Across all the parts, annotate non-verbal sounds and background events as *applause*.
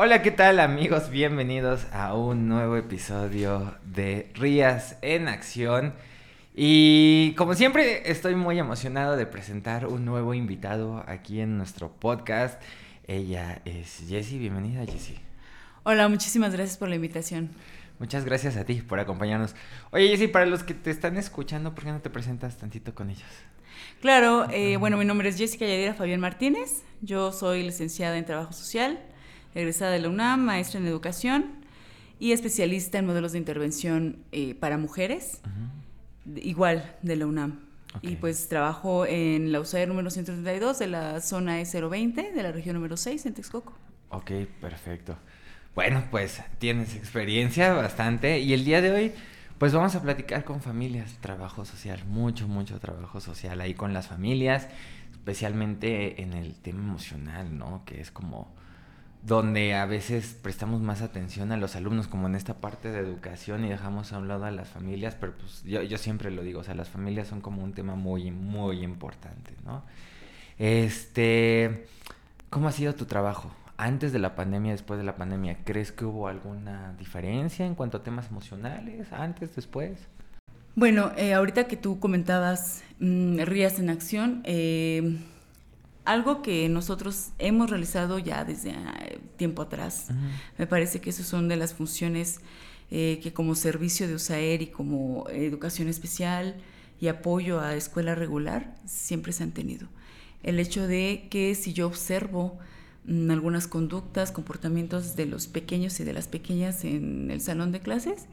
Hola, ¿qué tal amigos? Bienvenidos a un nuevo episodio de Rías en Acción. Y como siempre, estoy muy emocionado de presentar un nuevo invitado aquí en nuestro podcast. Ella es Jessie. Bienvenida, Jessie. Hola, muchísimas gracias por la invitación. Muchas gracias a ti por acompañarnos. Oye, Jessie, para los que te están escuchando, ¿por qué no te presentas tantito con ellos? Claro, eh, bueno, mi nombre es Jessica Yadira Fabián Martínez. Yo soy licenciada en Trabajo Social egresada de la UNAM, maestra en educación y especialista en modelos de intervención eh, para mujeres, igual de la UNAM. Y pues trabajo en la USAID número 132 de la zona E020 de la región número 6 en Texcoco. Ok, perfecto. Bueno, pues tienes experiencia bastante y el día de hoy pues vamos a platicar con familias, trabajo social, mucho, mucho trabajo social ahí con las familias, especialmente en el tema emocional, ¿no? Que es como donde a veces prestamos más atención a los alumnos como en esta parte de educación y dejamos a un lado a las familias, pero pues yo, yo siempre lo digo, o sea, las familias son como un tema muy, muy importante, ¿no? Este, ¿cómo ha sido tu trabajo? Antes de la pandemia, después de la pandemia, ¿crees que hubo alguna diferencia en cuanto a temas emocionales? ¿Antes, después? Bueno, eh, ahorita que tú comentabas mm, Rías en Acción, eh, algo que nosotros hemos realizado ya desde eh, tiempo atrás. Me parece que esas son de las funciones eh, que como servicio de USAER y como educación especial y apoyo a escuela regular siempre se han tenido. El hecho de que si yo observo algunas conductas, comportamientos de los pequeños y de las pequeñas en el salón de clases,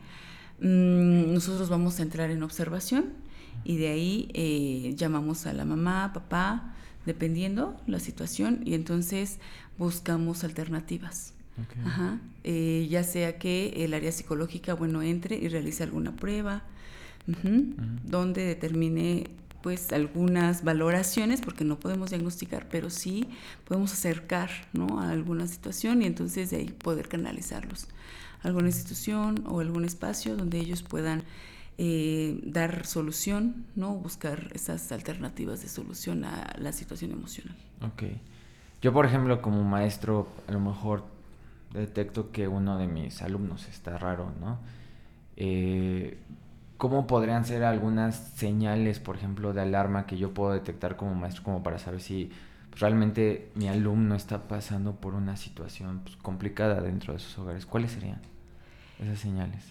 mm, nosotros vamos a entrar en observación y de ahí eh, llamamos a la mamá, papá, dependiendo la situación, y entonces buscamos alternativas. Eh, ya sea que el área psicológica, bueno, entre y realice alguna prueba, donde determine pues algunas valoraciones, porque no podemos diagnosticar, pero sí podemos acercar ¿no? a alguna situación y entonces de ahí poder canalizarlos a alguna institución o algún espacio donde ellos puedan eh, dar solución, ¿no? Buscar esas alternativas de solución a la situación emocional. Ok. Yo, por ejemplo, como maestro, a lo mejor detecto que uno de mis alumnos está raro, ¿no? Eh, ¿Cómo podrían ser algunas señales, por ejemplo, de alarma que yo puedo detectar como maestro, como para saber si realmente mi alumno está pasando por una situación pues, complicada dentro de sus hogares? ¿Cuáles serían esas señales?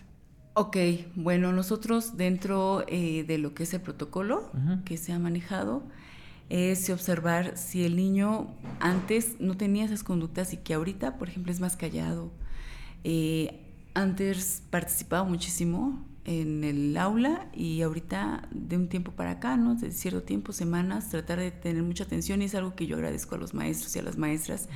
Ok, bueno, nosotros dentro eh, de lo que es el protocolo que se ha manejado, es observar si el niño antes no tenía esas conductas y que ahorita, por ejemplo, es más callado. Eh, antes participaba muchísimo en el aula y ahorita de un tiempo para acá, ¿no? De cierto tiempo, semanas, tratar de tener mucha atención y es algo que yo agradezco a los maestros y a las maestras,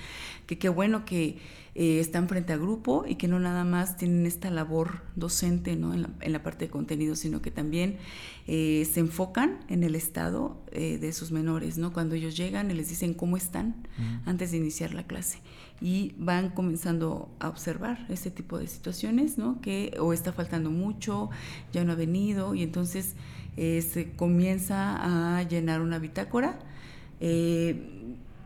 que qué bueno que eh, están frente a grupo y que no nada más tienen esta labor docente ¿no? en, la, parte de contenido, sino que también eh, se enfocan en el estado eh, de sus menores, ¿no? cuando ellos llegan y les dicen cómo están antes de iniciar la clase y van comenzando a observar ese tipo de situaciones, ¿no? que o está faltando mucho, ya no ha venido y entonces se comienza a llenar una bitácora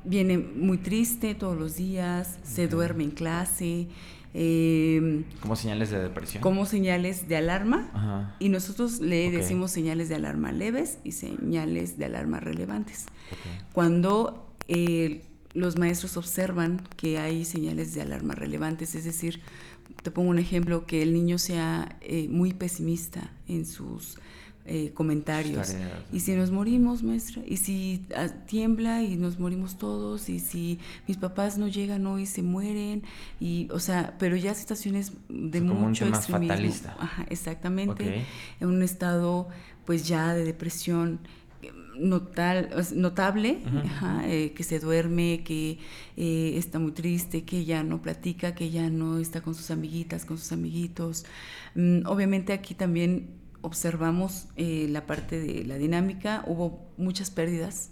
viene muy triste todos los días, se duerme en clase. Eh, como señales de depresión. Como señales de alarma. Y nosotros le decimos señales de alarma leves y señales de alarma relevantes. Cuando eh, los maestros observan que hay señales de alarma relevantes, es decir, te pongo un ejemplo, que el niño sea eh, muy pesimista en sus eh, comentarios. Y si nos morimos, maestra, y si ah, tiembla y nos morimos todos, y si mis papás no llegan hoy, se mueren, y, o sea, pero ya situaciones de mucho extremismo. exactamente. En un estado, pues ya de depresión notal, notable, eh, que se duerme, que eh, está muy triste, que ya no platica, que ya no está con sus amiguitas, con sus amiguitos. Mm, obviamente aquí también observamos eh, la parte de la dinámica, hubo muchas pérdidas,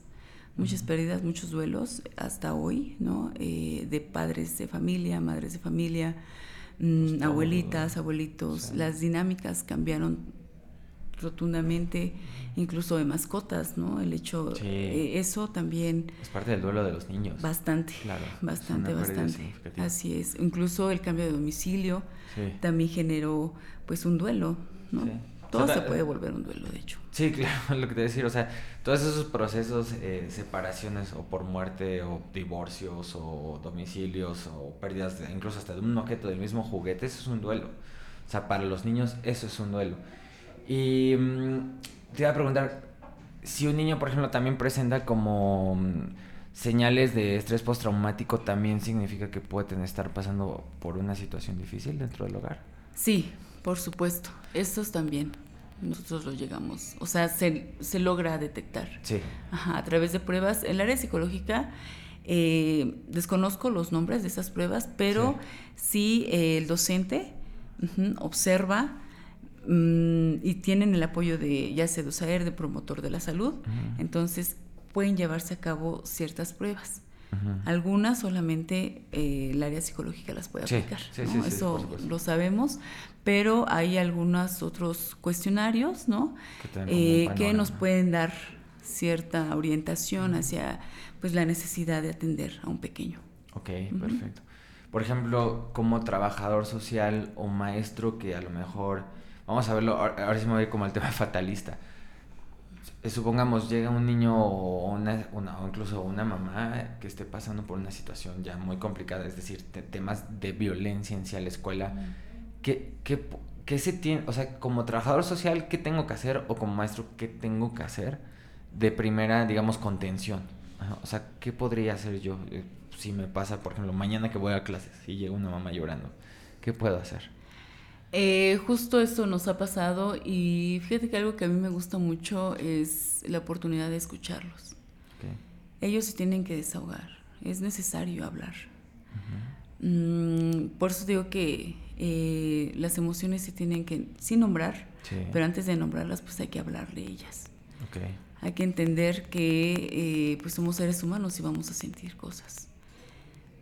muchas pérdidas, muchos duelos hasta hoy, ¿no? Eh, de padres de familia, madres de familia, mm, abuelitas, abuelitos. Las dinámicas cambiaron rotundamente, incluso de mascotas, ¿no? El hecho, eh, eso también... Es parte del duelo de los niños. Bastante, claro, bastante, bastante. Así es. Incluso el cambio de domicilio también generó pues un duelo, ¿no? Todo se puede volver un duelo, de hecho. Sí, claro, *laughs* lo que te decir, o sea, todos esos procesos, eh, separaciones o por muerte o divorcios o domicilios o pérdidas, de, incluso hasta de un objeto del mismo juguete, eso es un duelo. O sea, para los niños eso es un duelo. Y mm, te iba a preguntar, si un niño, por ejemplo, también presenta como mm, señales de estrés postraumático, ¿también significa que puede estar pasando por una situación difícil dentro del hogar? Sí, por supuesto. Estos también. Nosotros los llegamos, o sea, se, se logra detectar. Sí. Ajá, a través de pruebas. En el área psicológica, eh, desconozco los nombres de esas pruebas, pero sí, eh, el docente observa y tienen el apoyo de ya sea de USAER, de promotor de la salud, entonces pueden llevarse a cabo ciertas pruebas. Algunas solamente eh, el área psicológica las puede aplicar. Eso lo sabemos, pero hay algunos otros cuestionarios ¿no? que, eh, nos pueden dar cierta orientación hacia pues, la necesidad de atender a un pequeño. Ok, perfecto. Por ejemplo, como trabajador social o maestro que a lo mejor, vamos a verlo, ahora sí me voy como al tema *laughs* fatalista eh, supongamos llega un niño o, una, o incluso una mamá que esté pasando por una situación ya muy complicada, es decir, temas de violencia en sí a la escuela, ¿qué, qué, se tiene, o sea, como trabajador social, qué tengo que hacer o como maestro, qué tengo que hacer de primera, digamos, contención? O sea, ¿qué podría hacer yo eh, si me pasa, por ejemplo, mañana que voy a clases y llega una mamá llorando? ¿Qué puedo hacer? Eh, justo esto nos ha pasado y fíjate que algo que a mí me gusta mucho es la oportunidad de escucharlos. Ellos se tienen que desahogar, es necesario hablar. Mm, por eso digo que eh, las emociones se tienen que, sin nombrar, pero antes de nombrarlas pues hay que hablar de ellas. Hay que entender que eh, pues somos seres humanos y vamos a sentir cosas.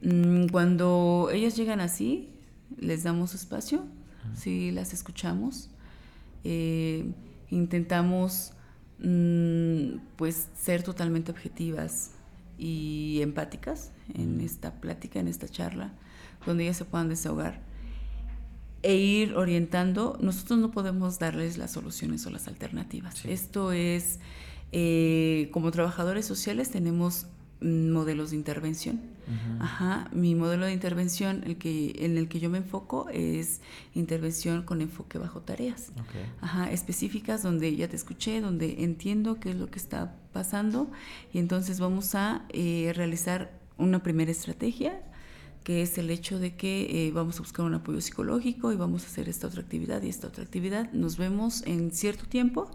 Mm, cuando ellas llegan así, les damos espacio sí las escuchamos. Eh, intentamos mm, pues ser totalmente objetivas y empáticas en esta plática, en esta charla, donde ellas se puedan desahogar e ir orientando. Nosotros no podemos darles las soluciones o las alternativas. Esto es, eh, como trabajadores sociales tenemos modelos de intervención. Ajá, mi modelo de intervención el que, en el que yo me enfoco es intervención con enfoque bajo tareas. Ajá, específicas donde ya te escuché, donde entiendo qué es lo que está pasando y entonces vamos a eh, realizar una primera estrategia que es el hecho de que eh, vamos a buscar un apoyo psicológico y vamos a hacer esta otra actividad y esta otra actividad. Nos vemos en cierto tiempo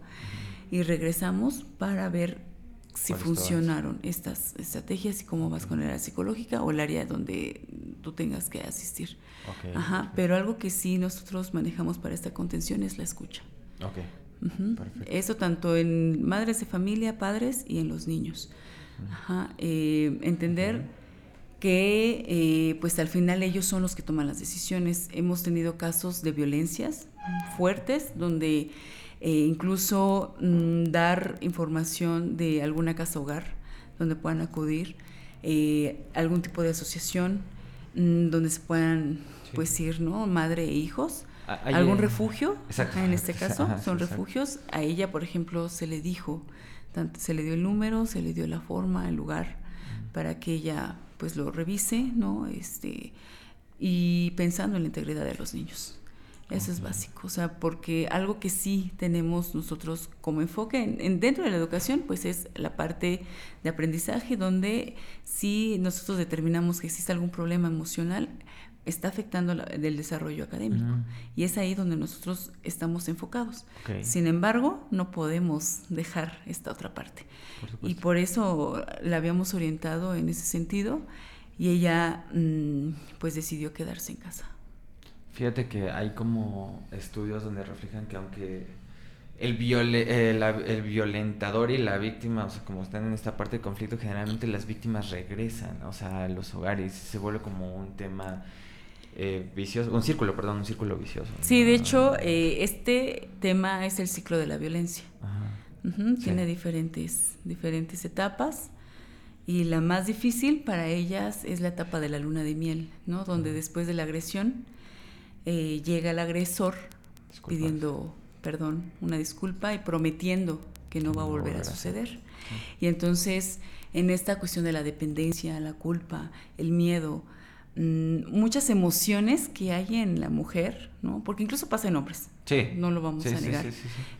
y regresamos para ver si funcionaron estas estrategias y cómo vas con el área psicológica o el área donde tú tengas que asistir. Ajá, pero algo que sí nosotros manejamos para esta contención es la escucha. Eso tanto en madres de familia, padres y en los niños. Ajá, eh, entender que eh, pues al final ellos son los que toman las decisiones. Hemos tenido casos de violencias fuertes donde eh, incluso mm, dar información de alguna casa hogar donde puedan acudir, eh, algún tipo de asociación mm, donde se puedan pues ir, ¿no? Madre e hijos. Ah, algún refugio, en este caso, son refugios. A ella, por ejemplo, se le dijo, se le dio el número, se le dio la forma, el lugar, para que ella pues lo revise, ¿no? Este, y pensando en la integridad de los niños. Eso es básico, o sea, porque algo que sí tenemos nosotros como enfoque en, dentro de la educación, pues es la parte de aprendizaje, donde si nosotros determinamos que existe algún problema emocional, está afectando el desarrollo académico. Y es ahí donde nosotros estamos enfocados. Sin embargo, no podemos dejar esta otra parte. y por eso la habíamos orientado en ese sentido y ella mm, pues decidió quedarse en casa. Fíjate que hay como estudios donde reflejan que aunque el, viole, el violentador y la víctima, o sea, como están en esta parte de conflicto, generalmente las víctimas regresan, o sea, a los hogares, se vuelve como un tema eh, vicioso, un círculo, perdón, un círculo vicioso. Sí, de hecho, eh, este tema es el ciclo de la violencia. Tiene diferentes, diferentes etapas y la más difícil para ellas es la etapa de la luna de miel, ¿no? Donde después de la agresión eh, llega el agresor pidiendo perdón, una disculpa y prometiendo que no va a volver a suceder. Y entonces, en esta cuestión de la dependencia, la culpa, el miedo, mm, muchas emociones que hay en la mujer, ¿no? Porque incluso pasa en hombres. Sí. No lo vamos a negar.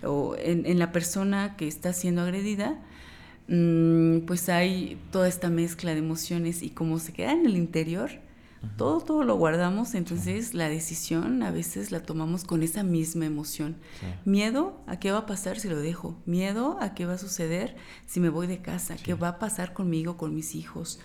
o en, en, la persona que está siendo agredida, mm, pues hay toda esta mezcla de emociones y como se queda en el interior, todo, todo lo guardamos, entonces la decisión a veces la tomamos con esa misma emoción. Miedo a qué va a pasar si lo dejo, miedo a qué va a suceder si me voy de casa, qué va a pasar conmigo, con mis hijos,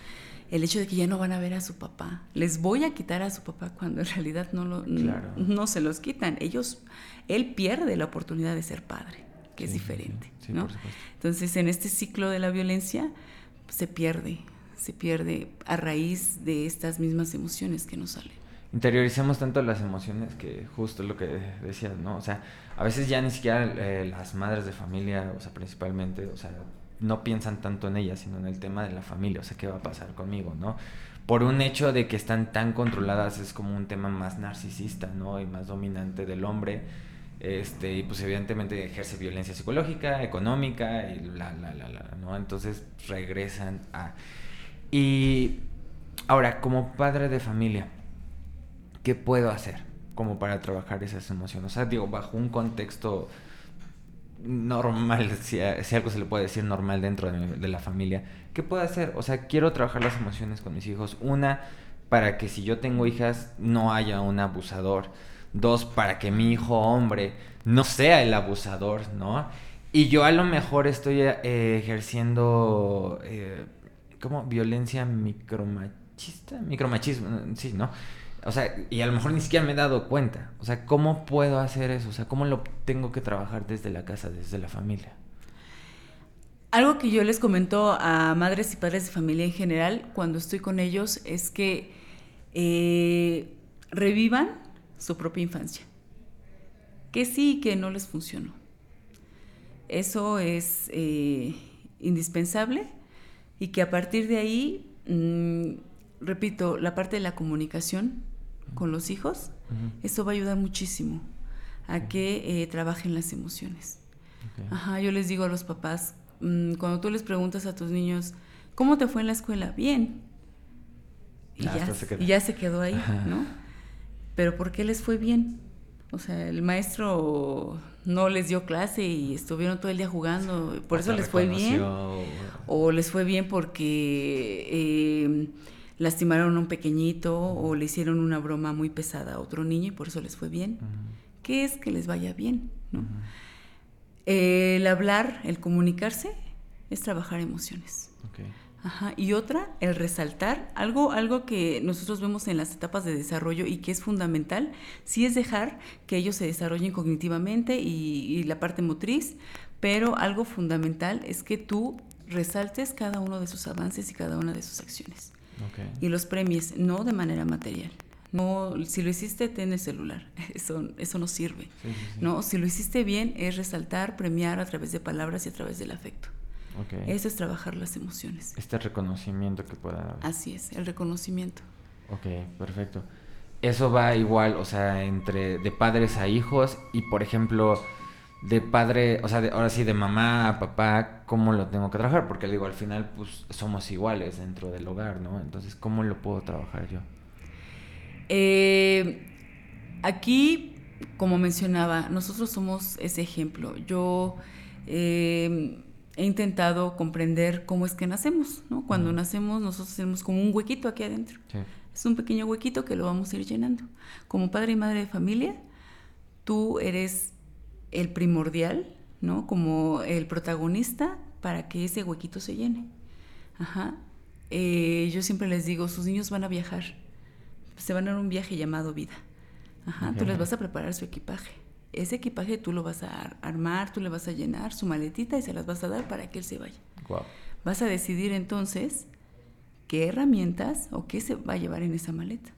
el hecho de que ya no van a ver a su papá, les voy a quitar a su papá cuando en realidad no, lo, no, se los quitan, ellos, él pierde la oportunidad de ser padre, que es diferente. ¿no? Entonces en este ciclo de la violencia se pierde se pierde a raíz de estas mismas emociones que nos salen. Interiorizamos tanto las emociones que justo lo que decías, ¿no? O sea, a veces ya ni siquiera eh, las madres de familia, o sea, principalmente, o sea, no piensan tanto en ellas, sino en el tema de la familia, o sea, qué va a pasar conmigo, ¿no? Por un hecho de que están tan controladas, es como un tema más narcisista, ¿no? Y más dominante del hombre, este, y pues evidentemente ejerce violencia psicológica, económica, y la, la, la, la, ¿no? Entonces regresan a y ahora, como padre de familia, ¿qué puedo hacer como para trabajar esas emociones? O sea, digo, bajo un contexto normal, si, algo se le puede decir normal dentro de, la familia, ¿qué puedo hacer? O sea, quiero trabajar las emociones con mis hijos. Una, para que si yo tengo hijas no haya un abusador. Dos, para que mi hijo hombre no sea el abusador, ¿no? Y yo a lo mejor estoy eh, ejerciendo... Eh, como violencia micromachista, micromachismo, sí, ¿no? O sea, y a lo mejor ni siquiera me he dado cuenta. O sea, ¿cómo puedo hacer eso? O sea, ¿cómo lo tengo que trabajar desde la casa, desde la familia? Algo que yo les comento a madres y padres de familia en general cuando estoy con ellos es que eh, revivan su propia infancia. Que sí y que no les funcionó. Eso es eh, indispensable y que a partir de ahí, mm, repito, la parte de la comunicación con los hijos, eso va a ayudar muchísimo a que eh, trabajen las emociones. Ajá, yo les digo a los papás, mm, cuando tú les preguntas a tus niños, ¿cómo te fue en la escuela? Bien. Y, ya, se, y ya se quedó ahí, ¿no? Pero ¿por qué les fue bien? O sea, el maestro no les dio clase y estuvieron todo el día jugando, por eso les fue bien. O les fue bien porque em, lastimaron a un pequeñito o le hicieron una broma muy pesada a otro niño y por eso les fue bien. ¿Qué es que les vaya bien? El hablar, el comunicarse, es trabajar emociones. Ajá. Y otra, el resaltar, algo, algo que nosotros vemos en las etapas de desarrollo y que es fundamental, sí es dejar que ellos se desarrollen cognitivamente y, la parte motriz, pero algo fundamental es que tú resaltes cada uno de sus avances y cada una de sus acciones. Y los premies, no de manera material. No, si lo hiciste, ten el celular. *laughs* Eso, eso no sirve. No, si lo hiciste bien, es resaltar, premiar a través de palabras y a través del afecto. Eso es trabajar las emociones. Este reconocimiento que pueda haber. Así es, el reconocimiento. Ok, perfecto. Eso va igual, o sea, entre de padres a hijos y, por ejemplo, de padre, o sea, ahora sí, de mamá a papá, ¿cómo lo tengo que trabajar? Porque digo, al final, pues somos iguales dentro del hogar, ¿no? Entonces, ¿cómo lo puedo trabajar yo? Eh, aquí, como mencionaba, nosotros somos ese ejemplo. Yo eh, he intentado comprender cómo es que nacemos, ¿no? Cuando nacemos nosotros tenemos como un huequito aquí adentro. Es un pequeño huequito que lo vamos a ir llenando. Como padre y madre de familia, tú eres el primordial, ¿no? Como el protagonista para que ese huequito se llene. Ajá. Eh, yo siempre les digo, sus niños van a viajar. Se van a dar un viaje llamado vida. Ajá. Tú les vas a preparar su equipaje ese equipaje tú lo vas a armar, tú le vas a llenar su maletita y se las vas a dar para que él se vaya. Vas a decidir entonces qué herramientas o qué se va a llevar en esa maleta.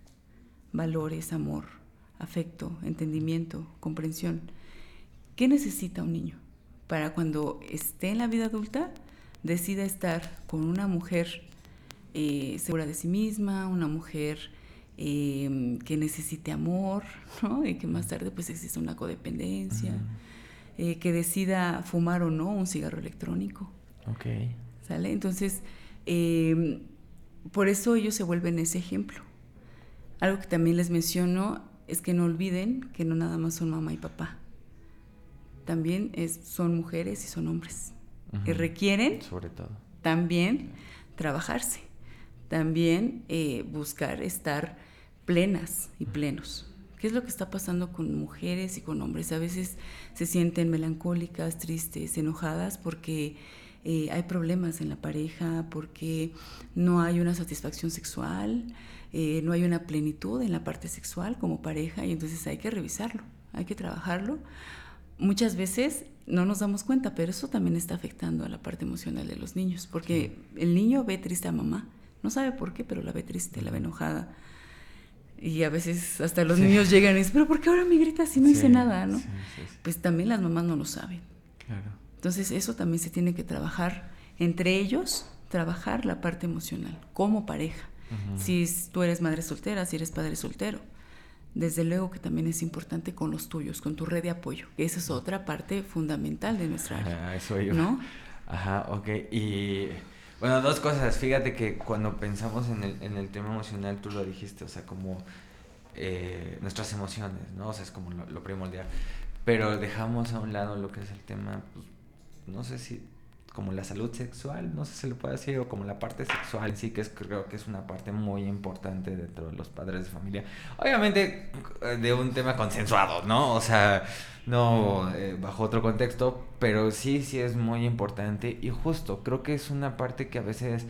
valores, amor, afecto, entendimiento, comprensión. ¿Qué necesita un niño para cuando esté en la vida adulta decida estar con una mujer eh, segura de sí misma, una mujer em, que necesite amor, ¿no? y que más tarde pues exista una codependencia, eh, que decida fumar o no un cigarro electrónico. Ok. ¿Sale? Entonces, em, por eso ellos se vuelven ese ejemplo. Algo que también les menciono es que no olviden que no nada más son mamá y papá. También es, son mujeres y son hombres. Que requieren Sobre todo. también trabajarse también eh, buscar estar plenas y plenos. ¿Qué es lo que está pasando con mujeres y con hombres? A veces se sienten melancólicas, tristes, enojadas porque eh, hay problemas en la pareja, porque no hay una satisfacción sexual, eh, no hay una plenitud en la parte sexual como pareja y entonces hay que revisarlo, hay que trabajarlo. Muchas veces no nos damos cuenta, pero eso también está afectando a la parte emocional de los niños, porque el niño ve triste a mamá no sabe por qué, pero la ve triste, la ve enojada. Y a veces hasta los niños llegan y dicen, pero ¿por qué ahora me grita si no hice nada? ¿no? Pues también las mamás no lo saben. Claro. Entonces eso también se tiene que trabajar entre ellos, trabajar la parte emocional como pareja. Si tú eres madre soltera, si eres padre soltero. Desde luego que también es importante con los tuyos, con tu red de apoyo. Esa es otra parte fundamental de nuestra *laughs* área. eso ¿no? Ajá, ok. Y bueno, dos cosas. Fíjate que cuando pensamos en el, en el tema emocional, tú lo dijiste, o sea, como eh, nuestras emociones, ¿no? O sea, es como lo, primordial. Pero dejamos a un lado lo que es el tema, pues, no sé si como la salud sexual, no sé si se le puede decir, o como la parte sexual, sí que es, creo que es una parte muy importante dentro de los padres de familia. Obviamente de un tema consensuado, ¿no? O sea, no eh, bajo otro contexto, pero sí, sí es muy importante y justo, creo que es una parte que a veces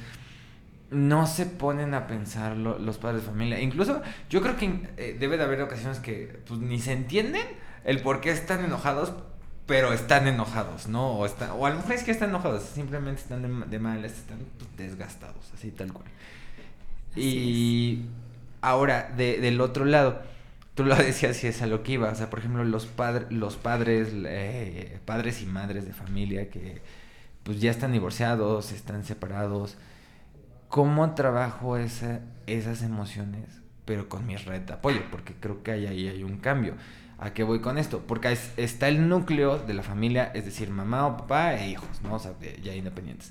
no se ponen a pensar los padres de familia. Incluso yo creo que eh, debe de haber ocasiones que pues, ni se entienden el por qué están enojados, pero están enojados, ¿no? O, están, o a lo mejor es que están enojados, simplemente están de, de malas, están pues, desgastados, así tal cual. y ahora, de, del otro lado, tú lo *laughs* decías y es a lo que iba. O sea, por ejemplo, los, padres los padres, eh, padres y madres de familia que pues ya están divorciados, están separados. ¿Cómo trabajo esa, esas emociones, pero con mi red de apoyo? Porque creo que ahí, ahí hay un cambio. ¿A qué voy con esto? Porque está el núcleo de la familia, es decir, mamá o papá e hijos, ¿no? O sea, ya independientes.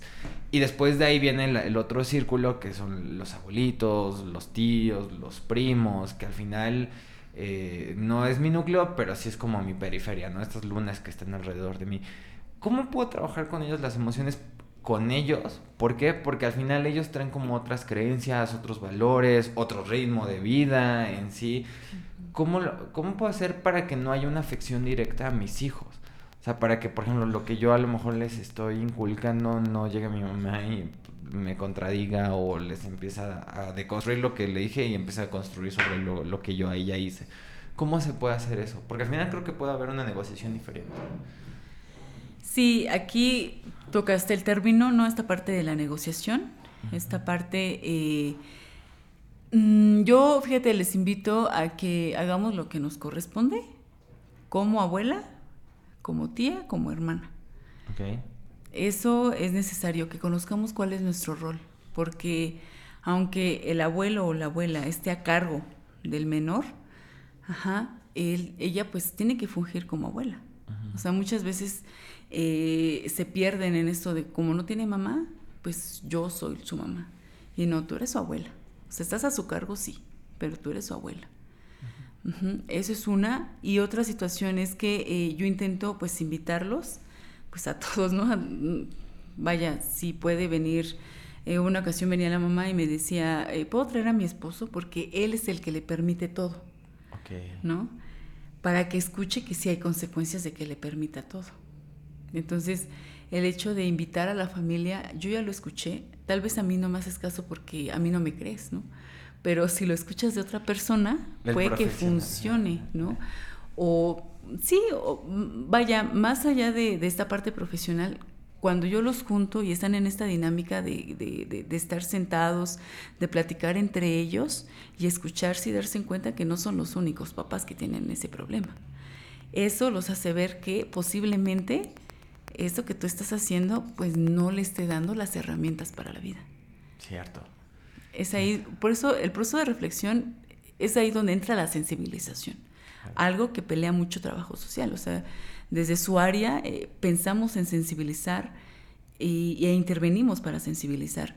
Y después de ahí viene el, otro círculo, que son los abuelitos, los tíos, los primos, que al final eh, no es mi núcleo, pero sí es como mi periferia, ¿no? Estas lunas que están alrededor de mí. ¿Cómo puedo trabajar con ellos las emociones? Con ellos, ¿por qué? Porque al final ellos traen como otras creencias, otros valores, otro ritmo de vida en sí. ¿Cómo, ¿Cómo puedo hacer para que no haya una afección directa a mis hijos? O sea, para que, por ejemplo, lo que yo a lo mejor les estoy inculcando no llegue a mi mamá y me contradiga o les empieza a deconstruir lo que le dije y empieza a construir sobre lo, lo, que yo ahí ya hice. ¿Cómo se puede hacer eso? Porque al final creo que puede haber una negociación diferente. Sí, aquí tocaste el término, ¿no? Esta parte de la negociación, esta parte... Eh, mm, yo, fíjate, les invito a que hagamos lo que nos corresponde, como abuela, como tía, como hermana. Okay eso es necesario, que conozcamos cuál es nuestro rol, porque aunque el abuelo o la abuela esté a cargo del menor, ajá, él, ella pues tiene que fungir como abuela. O sea, muchas veces eh, se pierden en esto de como no tiene mamá, pues yo soy su mamá. Y no, tú eres su abuela. O sea, estás a su cargo, sí, pero tú eres su abuela. Eso es una. Y otra situación es que eh, yo intento pues invitarlos pues a *laughs* todos, ¿no? Vaya, si puede venir. Eh, una ocasión venía la mamá y me decía, eh, ¿puedo traer a mi esposo? Porque él es el que le permite todo. ¿No? Para que escuche que sí hay consecuencias de que le permita todo. Entonces, el hecho de invitar a la familia, yo ya lo escuché, tal vez a mí no me haces caso porque a mí no me crees, ¿no? Pero si lo escuchas de otra persona, puede que funcione, ¿no? O sí, vaya, más allá de, esta parte profesional, cuando yo los junto y están en esta dinámica de, estar sentados, de platicar entre ellos y escucharse y darse cuenta que no son los únicos papás que tienen ese problema. Eso los hace ver que posiblemente eso que tú estás haciendo pues no le esté dando las herramientas para la vida. Cierto. Es ahí, por eso el proceso de reflexión es ahí donde entra la sensibilización. Algo que pelea mucho trabajo social. O sea, desde su área eh, pensamos en sensibilizar y, e intervenimos para sensibilizar.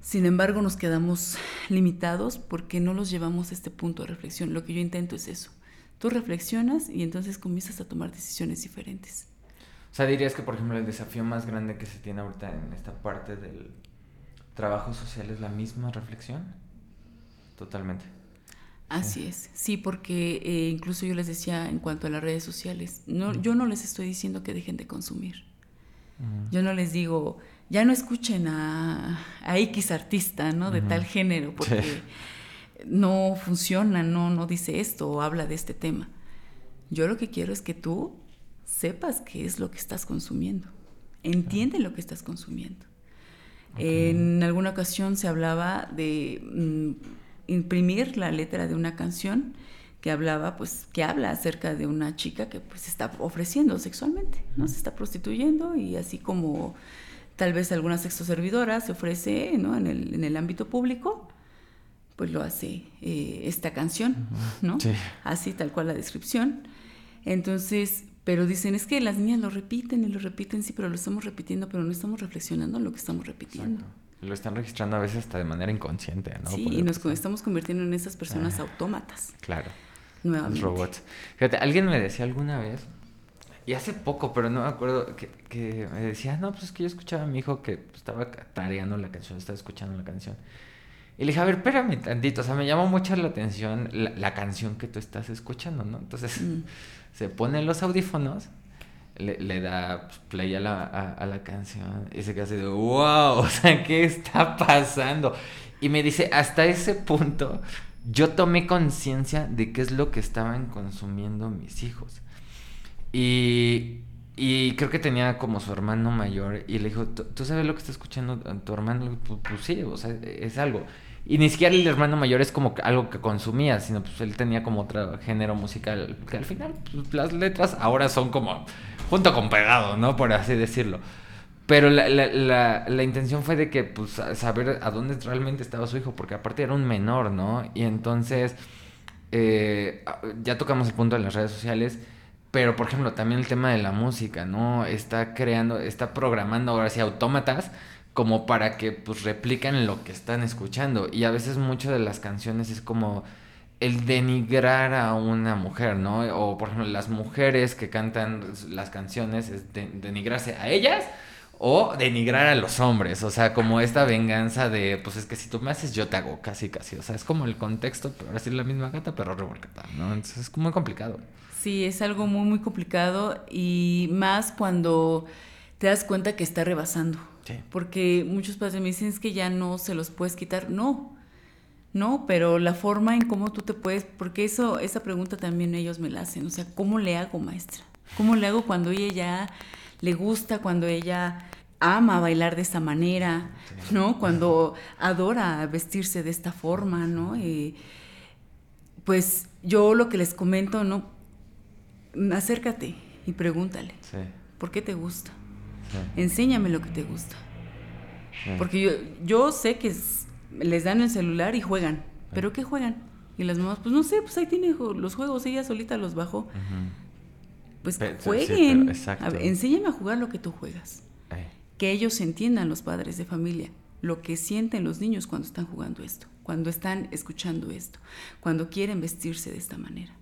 Sin embargo, nos quedamos limitados porque no los llevamos a este punto de reflexión. Lo que yo intento es eso. Tú reflexionas y entonces comienzas a tomar decisiones diferentes. O sea, dirías que, por ejemplo, el desafío más grande que se tiene ahorita en esta parte del trabajo social es la misma reflexión. Totalmente. Así es, sí, porque eh, incluso yo les decía en cuanto a las redes sociales, no, yo no les estoy diciendo que dejen de consumir. Yo no les digo, ya no escuchen a, a X artista, ¿no? De tal género, porque no funciona, no, no dice esto o habla de este tema. Yo lo que quiero es que tú sepas qué es lo que estás consumiendo. Entiende lo que estás consumiendo. En alguna ocasión se hablaba de... Mm, imprimir la letra de una canción que hablaba, pues, que habla acerca de una chica que pues está ofreciendo sexualmente, ¿no? Se está prostituyendo y así como tal vez alguna sexoservidora se ofrece, ¿no? En el, en el ámbito público, pues lo hace eh, esta canción, ¿no? Así tal cual la descripción. Entonces, pero dicen, es que las niñas lo repiten y lo repiten, sí, pero lo estamos repitiendo, pero no estamos reflexionando en lo que estamos repitiendo. Lo están registrando a veces hasta de manera inconsciente, ¿no? Sí, y nos estamos convirtiendo en esas personas autómatas. Claro. Nuevamente. robots. Fíjate, alguien me decía alguna vez, y hace poco, pero no me acuerdo, que, me decía, no, pues es que yo escuchaba a mi hijo que estaba tareando la canción, estaba escuchando la canción. Y le dije, a ver, espérame tantito, o sea, me llamó mucho la atención la, canción que tú estás escuchando, ¿no? Entonces mm. Se pone los audífonos le, da pues, play a la, a, la canción y se queda así de, wow, *laughs* o sea, ¿qué está pasando? Y me dice, hasta ese punto yo tomé conciencia de qué es lo que estaban consumiendo mis hijos. Y, y creo que tenía como su hermano mayor y le dijo, ¿tú sabes lo que está escuchando tu hermano? Pues, pues, sí, o sea, es algo. Y ni siquiera el hermano mayor es como algo que consumía, sino pues él tenía como otro género musical, que al final pues, las letras ahora son como junto con pegado, ¿no? Por así decirlo. Pero la, la, la, intención fue de que, pues, saber a dónde realmente estaba su hijo, porque aparte era un menor, ¿no? Y entonces, eh, ya tocamos el punto de las redes sociales, pero por ejemplo, también el tema de la música, ¿no? Está creando, está programando ahora sí autómatas como para que, pues, replican lo que están escuchando. Y a veces muchas de las canciones es como el denigrar a una mujer, ¿no? O por ejemplo, las mujeres que cantan las canciones es denigrarse a ellas o denigrar a los hombres, o sea, como esta venganza de, pues es que si tú me haces, yo te hago, casi, casi, o sea, es como el contexto, pero ahora sí la misma gata, pero revolcada, ¿no? Entonces es muy complicado. Sí, es algo muy, muy complicado y más cuando te das cuenta que está rebasando. Sí. Porque muchos padres me dicen es que ya no se los puedes quitar. No, ¿no? Pero la forma en cómo tú te puedes, porque eso, esa pregunta también ellos me la hacen, o sea, ¿cómo le hago, maestra? ¿Cómo le hago cuando ella ya le gusta, cuando ella ama bailar de esta manera, ¿no? Cuando adora vestirse de esta forma, ¿no? pues yo lo que les comento, ¿no? Acércate y pregúntale, ¿por qué te gusta? Enséñame lo que te gusta. Porque yo, yo sé que es, les dan el celular y juegan. ¿Pero qué juegan? Y las mamás, pues no sé, pues ahí tiene los juegos, ella solita los bajó. Pues jueguen. enséñame a jugar lo que tú juegas. Que ellos entiendan, los padres de familia, lo que sienten los niños cuando están jugando esto, cuando están escuchando esto, cuando quieren vestirse de esta manera.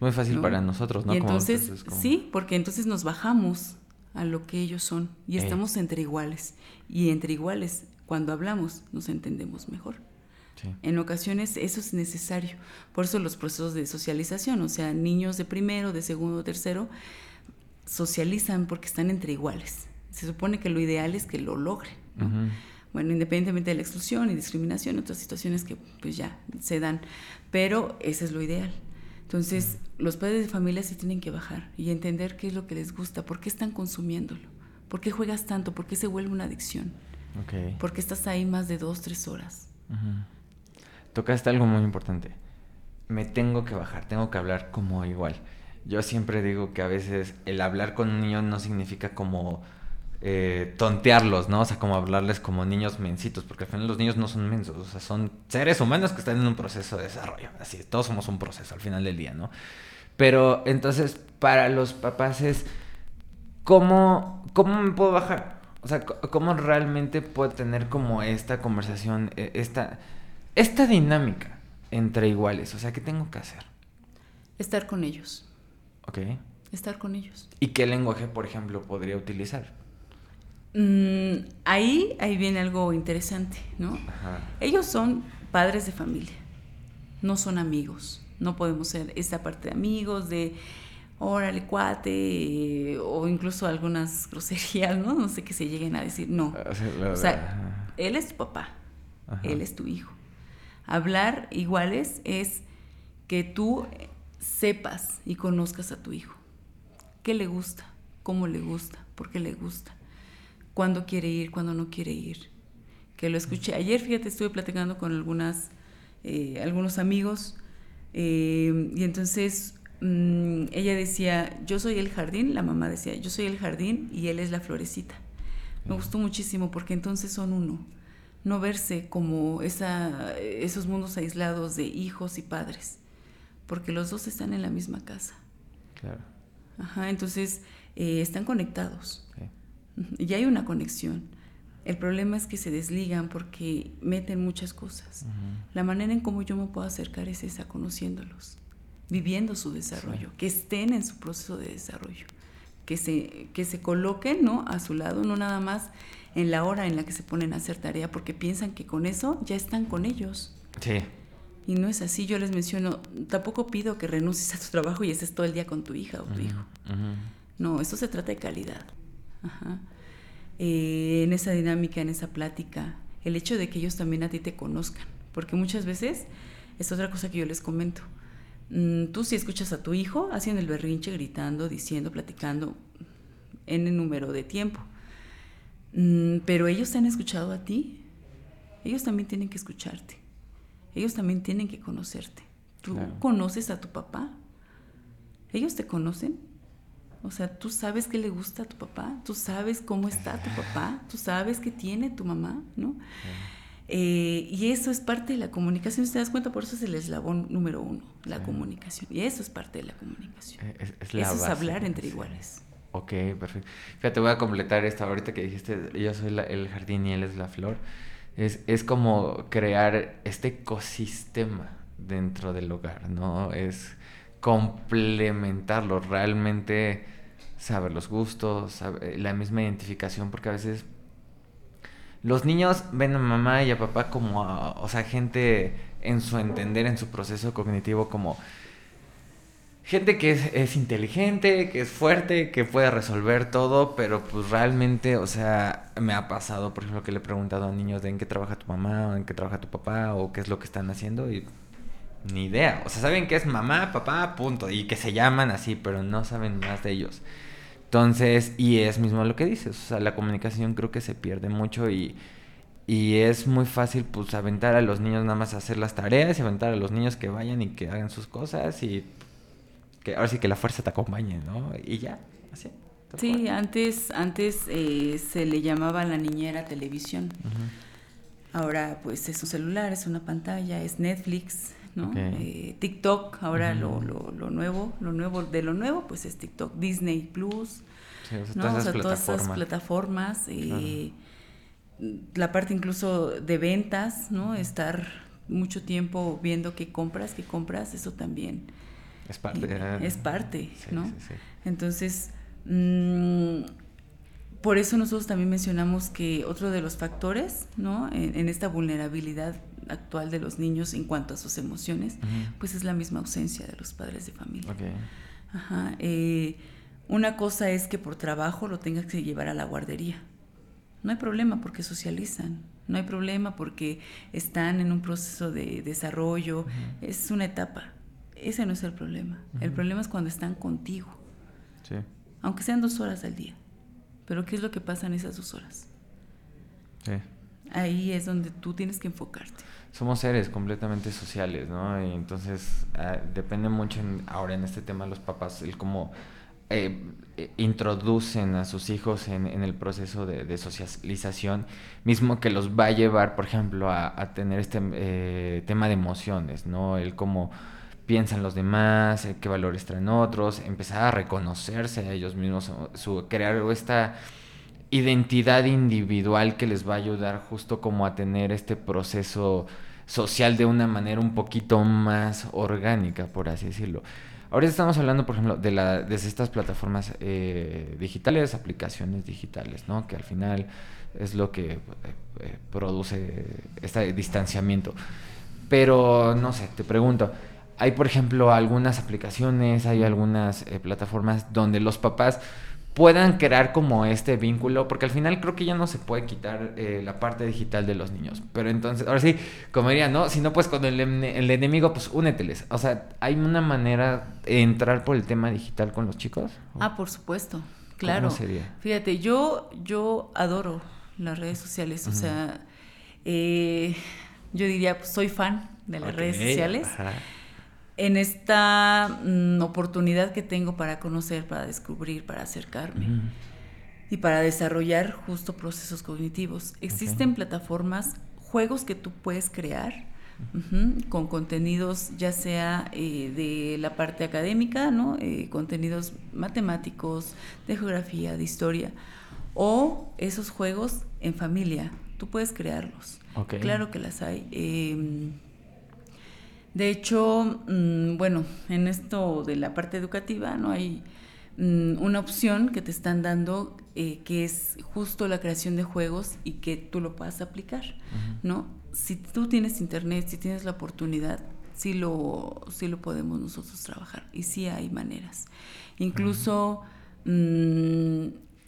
Muy fácil para nosotros, ¿no? Y entonces, sí, porque entonces nos bajamos a lo que ellos son y estamos entre iguales. Y entre iguales cuando hablamos nos entendemos mejor. En ocasiones eso es necesario. Por eso los procesos de socialización, o sea, niños de primero, de segundo, tercero, socializan porque están entre iguales. Se supone que lo ideal es que lo logren. Bueno, independientemente de la exclusión y discriminación, otras situaciones que pues ya se dan, pero ese es lo ideal. Entonces, los padres de familia se tienen que bajar y entender qué es lo que les gusta, por qué están consumiéndolo ¿Por qué juegas tanto? ¿Por qué se vuelve una adicción? Ok. ¿Por qué estás ahí más de dos, tres horas? Tocaste algo muy importante. Me tengo que bajar, tengo que hablar como igual. Yo siempre digo que a veces el hablar con un niño no significa como eh, tontearlos, ¿no? O sea, como hablarles como niños mensitos, porque al final los niños no son mensos, o sea, son seres humanos que están en un proceso de desarrollo. Así, es, todos somos un proceso al final del día, ¿no? Pero entonces, para los papás es, ¿cómo, cómo me puedo bajar? O sea, ¿cómo realmente puedo tener como esta conversación, eh, esta, esta dinámica entre iguales? O sea, ¿qué tengo que hacer? Estar con ellos. ¿Ok? Estar con ellos. ¿Y qué lenguaje, por ejemplo, podría utilizar? Mm, ahí, ahí viene algo interesante, ¿no? Ajá. Ellos son padres de familia, no son amigos. No podemos ser esta parte de amigos, de órale, cuate, o incluso algunas *laughs* groserías, ¿no? No sé qué se lleguen a decir. No. O sea, la- O sea, él es tu papá, Ajá. él es tu hijo. Hablar iguales es que tú sepas y conozcas a tu hijo. ¿Qué le gusta? ¿Cómo le gusta? ¿Por qué le gusta? ¿Cuándo quiere ir? ¿Cuándo no quiere ir? Que lo escuché. Ayer, fíjate, estuve platicando con algunas, eh, algunos amigos eh, y entonces mm, ella decía, yo soy el jardín, la mamá decía, yo soy el jardín y él es la florecita. Me gustó muchísimo porque entonces son uno. No verse como esa, esos mundos aislados de hijos y padres, porque los dos están en la misma casa. Claro. Ajá, entonces eh, están conectados. Y hay una conexión. El problema es que se desligan porque meten muchas cosas. La manera en cómo yo me puedo acercar es esa, conociéndolos, viviendo su desarrollo, Sí. que estén en su proceso de desarrollo, que se, que se coloquen ¿no? a su lado, no nada más en la hora en la que se ponen a hacer tarea, porque piensan que con eso ya están con ellos. Sí. Y no es así, yo les menciono, tampoco pido que renuncies a tu trabajo y estés todo el día con tu hija o tu hijo. No, esto se trata de calidad. Ajá. Eh, en esa dinámica, en esa plática, el hecho de que ellos también a ti te conozcan, porque muchas veces es otra cosa que yo les comento. Mm, tú si escuchas a tu hijo haciendo el berrinche, gritando, diciendo, platicando en el número de tiempo, Mm, pero ellos te han escuchado a ti, ellos también tienen que escucharte, ellos también tienen que conocerte. Tú Claro. conoces a tu papá, ellos te conocen, o sea, tú sabes qué le gusta a tu papá, tú sabes cómo está tu papá, tú sabes qué tiene tu mamá, ¿no? Eh, y eso es parte de la comunicación, si te das cuenta, por eso es el eslabón número uno, la Sí. comunicación. Y eso es parte de la comunicación. Eh, Es, es la eso es hablar entre sí. iguales. Ok, perfecto. Fíjate, voy a completar esto. Ahorita que dijiste, yo soy la- el jardín y él es la flor. Es, es como crear este ecosistema dentro del hogar, ¿no? Es complementarlo, realmente saber los gustos, saber- la misma identificación, porque a veces los niños ven a mamá y a papá como, a- o sea, gente en su entender, en su proceso cognitivo, como gente que es, es inteligente, que es fuerte, que puede resolver todo, pero pues realmente, o sea, me ha pasado, por ejemplo, que le he preguntado a niños de en qué trabaja tu mamá, o en qué trabaja tu papá, o qué es lo que están haciendo, y ni idea. O sea, saben que es mamá, papá, punto, y que se llaman así, pero no saben más de ellos. Entonces, y es mismo lo que dices, o sea, la comunicación creo que se pierde mucho y, y es muy fácil pues aventar a los niños nada más a hacer las tareas y aventar a los niños que vayan y que hagan sus cosas y que ahora sí que la fuerza te acompañe, ¿no? Y ya, así. Sí, cual. antes, antes eh, se le llamaba la niñera televisión. Ahora pues es un celular, es una pantalla, es Netflix, ¿no? Eh, TikTok, ahora lo, lo, lo nuevo, lo nuevo de lo nuevo pues es TikTok, Disney Plus, Sí, o sea, ¿no? todas O esas sea, todas esas plataformas. eh, la parte incluso de ventas, ¿no? Estar mucho tiempo viendo qué compras, qué compras, eso también Es parte. eh, es parte, sí, ¿no? sí. Entonces, mm, por eso nosotros también mencionamos que otro de los factores, ¿no? En, en esta vulnerabilidad actual de los niños en cuanto a sus emociones, pues es la misma ausencia de los padres de familia. Ok. Ajá. eh, una cosa es que por trabajo lo tengas que llevar a la guardería. No hay problema porque socializan. No hay problema porque están en un proceso de desarrollo. Es una etapa. Ese no es el problema. El problema es cuando están contigo, Sí. aunque sean dos horas al día. Pero ¿qué es lo que pasa en esas dos horas? Sí. Ahí es donde tú tienes que enfocarte. Somos seres completamente sociales, ¿no? Y entonces ah, depende mucho ahora en este tema los papás, el cómo eh, eh, introducen a sus hijos en, el proceso de, socialización, mismo que los va a llevar, por ejemplo, a, tener este eh, tema de emociones, ¿no? El cómo piensan los demás, qué valores traen otros, empezar a reconocerse a ellos mismos, su, crear esta identidad individual que les va a ayudar justo como a tener este proceso social de una manera un poquito más orgánica, por así decirlo. Ahorita estamos hablando, por ejemplo, de, la, de estas plataformas eh, digitales, aplicaciones digitales, ¿no? Que al final es lo que eh, eh, produce este distanciamiento. Pero, no sé, te pregunto, hay, por ejemplo, algunas aplicaciones, hay algunas plataformas donde los papás puedan crear como este vínculo, porque al final creo que ya no se puede quitar eh, la parte digital de los niños. Pero entonces, ahora sí, como diría, ¿no? Si no, pues con el, el, enemigo, pues úneteles. O sea, ¿hay una manera de entrar por el tema digital con los chicos? Ah, por supuesto, claro. ¿Cómo sería? Fíjate, yo, yo adoro las redes sociales, o sea, eh, yo diría, pues soy fan de las redes sociales. Ajá en esta mm, oportunidad que tengo para conocer, para descubrir, para acercarme y para desarrollar justo procesos cognitivos. Existen plataformas, juegos que tú puedes crear con contenidos ya sea eh, de la parte académica, ¿no? Eh, contenidos matemáticos, de geografía, de historia, o esos juegos en familia. Tú puedes crearlos. Claro que las hay. Em, de hecho, mm, bueno, en esto de la parte educativa no hay mm, una opción que te están dando eh, que es justo la creación de juegos y que tú lo puedas aplicar, ¿no? Si tú tienes internet, si tienes la oportunidad, sí lo, sí lo podemos nosotros trabajar y sí hay maneras. Incluso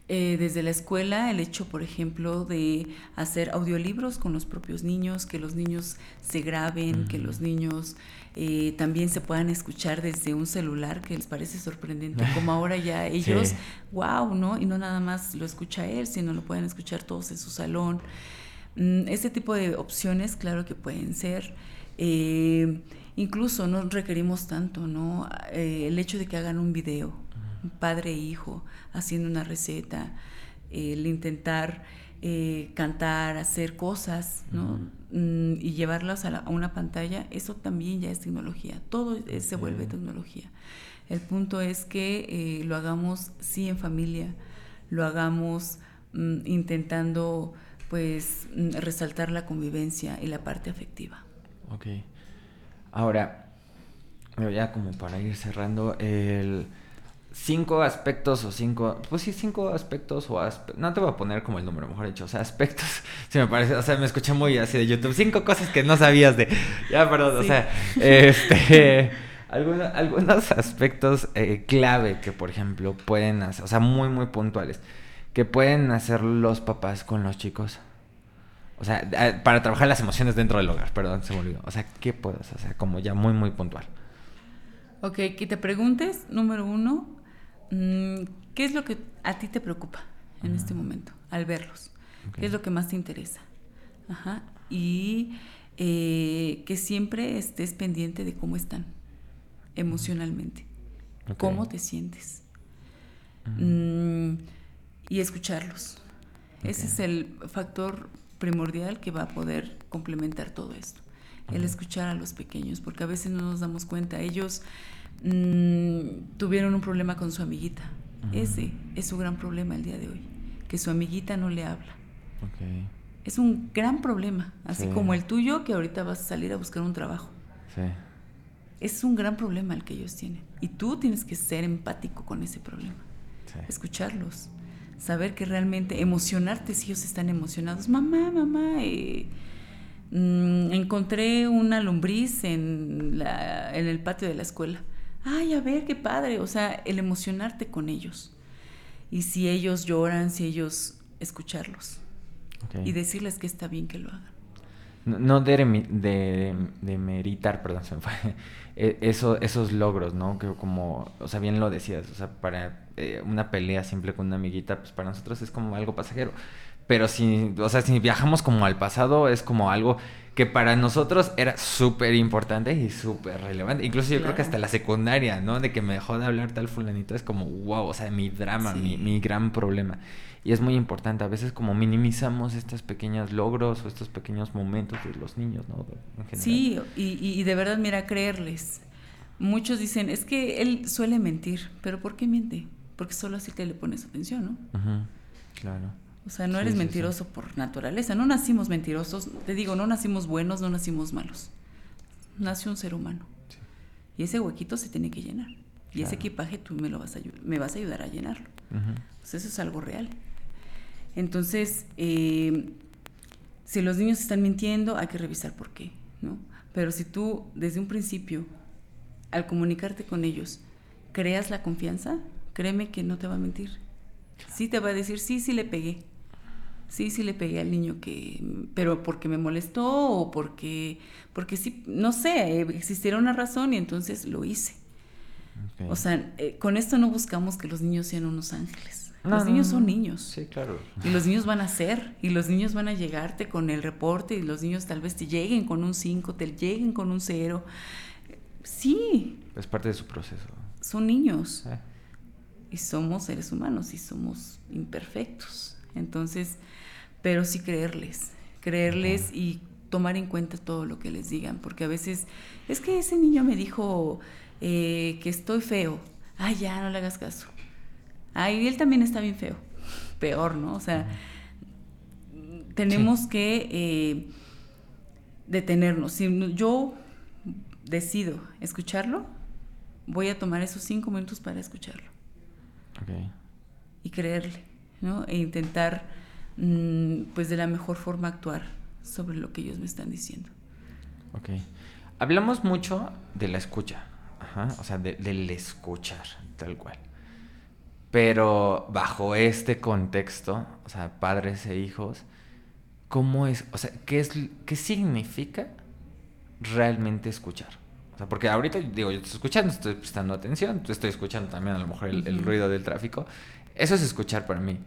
eh, desde la escuela el hecho, por ejemplo, de hacer audiolibros con los propios niños, que los niños se graben, que los niños eh, también se puedan escuchar desde un celular, que les parece sorprendente, *laughs* como ahora ya ellos, wow, ¿no? Y no nada más lo escucha él, sino lo pueden escuchar todos en su salón. Mm, este tipo de opciones, claro que pueden ser. Eh, incluso no requerimos tanto, ¿no? el hecho de que hagan un video, padre e hijo haciendo una receta, el intentar eh, cantar, hacer cosas, ¿no? Mm, y llevarlas a, una pantalla, eso también ya es tecnología, todo se vuelve tecnología. El punto es que eh, lo hagamos sí en familia, lo hagamos mm, intentando pues mm, resaltar la convivencia y la parte afectiva. Ok. Ahora, ya como para ir cerrando, el cinco aspectos o cinco, pues sí, cinco aspectos o no te voy a poner como el número, mejor dicho, o sea, aspectos, *laughs* si me parece, o sea, me escuché muy así de YouTube, cinco cosas que no sabías de, ya, perdón, o sea, *laughs* este, *laughs* algunos, aspectos eh, clave que, por ejemplo, pueden hacer, o sea, muy, muy puntuales, que pueden hacer los papás con los chicos. O sea, para trabajar las emociones dentro del hogar, perdón, se me olvidó. O sea, ¿qué puedes hacer? Como ya muy, muy puntual. Ok, que te preguntes, número uno, ¿Qué es lo que a ti te preocupa en este momento al verlos? ¿Qué es lo que más te interesa? Ajá. Y eh, que siempre estés pendiente de cómo están emocionalmente, cómo te sientes. Mm, y escucharlos. Ese es el factor primordial que va a poder complementar todo esto. El escuchar a los pequeños, porque a veces no nos damos cuenta. Ellos Mm, tuvieron un problema con su amiguita. Ese es su gran problema el día de hoy, que su amiguita no le habla. Es un gran problema, así como el tuyo que ahorita vas a salir a buscar un trabajo. Es un gran problema el que ellos tienen. Y tú tienes que ser empático con ese problema. Escucharlos. Saber que realmente emocionarte si ellos están emocionados. Mamá, mamá, eh, mm, encontré una lombriz en, la, en el patio de la escuela ay, a ver, qué padre, o sea, el emocionarte con ellos. Y si ellos lloran, si ellos escucharlos. Y decirles que está bien que lo hagan. no de, de, de, meritar, perdón, se me fue, e, eso, esos logros, ¿no? Que como, o sea, bien lo decías, o sea, para eh, una pelea simple con una amiguita, pues para nosotros es como algo pasajero. Pero si, o sea, si viajamos como al pasado, es como algo que para nosotros era súper importante y súper relevante. Incluso yo creo que hasta la secundaria, ¿no? De que me dejó de hablar tal fulanito, es como, wow, o sea, mi drama, mi, mi gran problema. Y es muy importante, a veces como minimizamos estos pequeños logros o estos pequeños momentos de los niños, ¿no? Sí, y, y de verdad, mira, creerles. Muchos dicen, es que él suele mentir, pero ¿por qué miente? Porque solo así te le pones atención, ¿no? Claro. O sea, no eres mentiroso por naturaleza. No nacimos mentirosos. Te digo, no nacimos buenos, no nacimos malos. Nace un ser humano. Y ese huequito se tiene que llenar. Y ese equipaje tú me, lo vas a, me vas a ayudar a llenarlo. Pues eso es algo real. Entonces, eh, si los niños están mintiendo, hay que revisar por qué, ¿no? Pero si tú, desde un principio, al comunicarte con ellos, creas la confianza, créeme que no te va a mentir. Sí te va a decir, sí, sí le pegué. Sí, sí le pegué al niño que, pero porque me molestó o porque, porque sí, no sé, existiera una razón y entonces lo hice. O sea, eh, con esto no buscamos que los niños sean unos ángeles. los niños son niños. Sí, claro. Y los niños van a ser, y los niños van a llegarte con el reporte, y los niños tal vez te lleguen con un 5, te lleguen con un 0. Sí. Es parte de su proceso. Son niños. Eh. Y somos seres humanos y somos imperfectos. Entonces, pero sí creerles, creerles y tomar en cuenta todo lo que les digan, porque a veces es que ese niño me dijo eh, que estoy feo, ay ya, no le hagas caso, ay, él también está bien feo, peor, ¿no? O sea, tenemos que eh, detenernos, si yo decido escucharlo, voy a tomar esos cinco minutos para escucharlo. Y creerle, ¿no? E intentar pues de la mejor forma actuar sobre lo que ellos me están diciendo. Ok. Hablamos mucho de la escucha, o sea, del escuchar, tal cual. Pero bajo este contexto, o sea, padres e hijos, ¿cómo es, o sea, qué es, qué significa realmente escuchar? O sea, porque ahorita digo, yo estoy escuchando, estoy prestando atención, estoy escuchando también a lo mejor el, el ruido del tráfico. Eso es escuchar para mí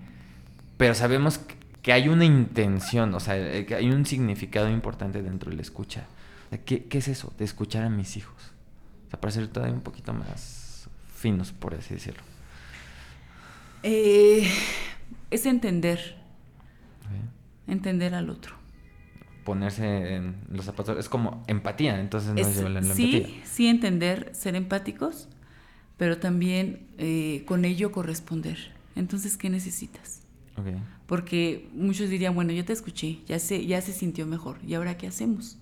pero sabemos que hay una intención, o sea, eh, que hay un significado importante dentro de la escucha. ¿Qué, es eso de escuchar a mis hijos? O sea, para ser todavía un poquito más finos, por así decirlo. Eh, es entender. Entender al otro. Ponerse en los zapatos. Es como empatía, entonces no es, la, sí, Sí, entender, ser empáticos, pero también eh, con ello corresponder. Entonces, ¿qué necesitas? Porque muchos dirían, bueno, yo te escuché, ya se, ya se sintió mejor, ¿y ahora qué hacemos?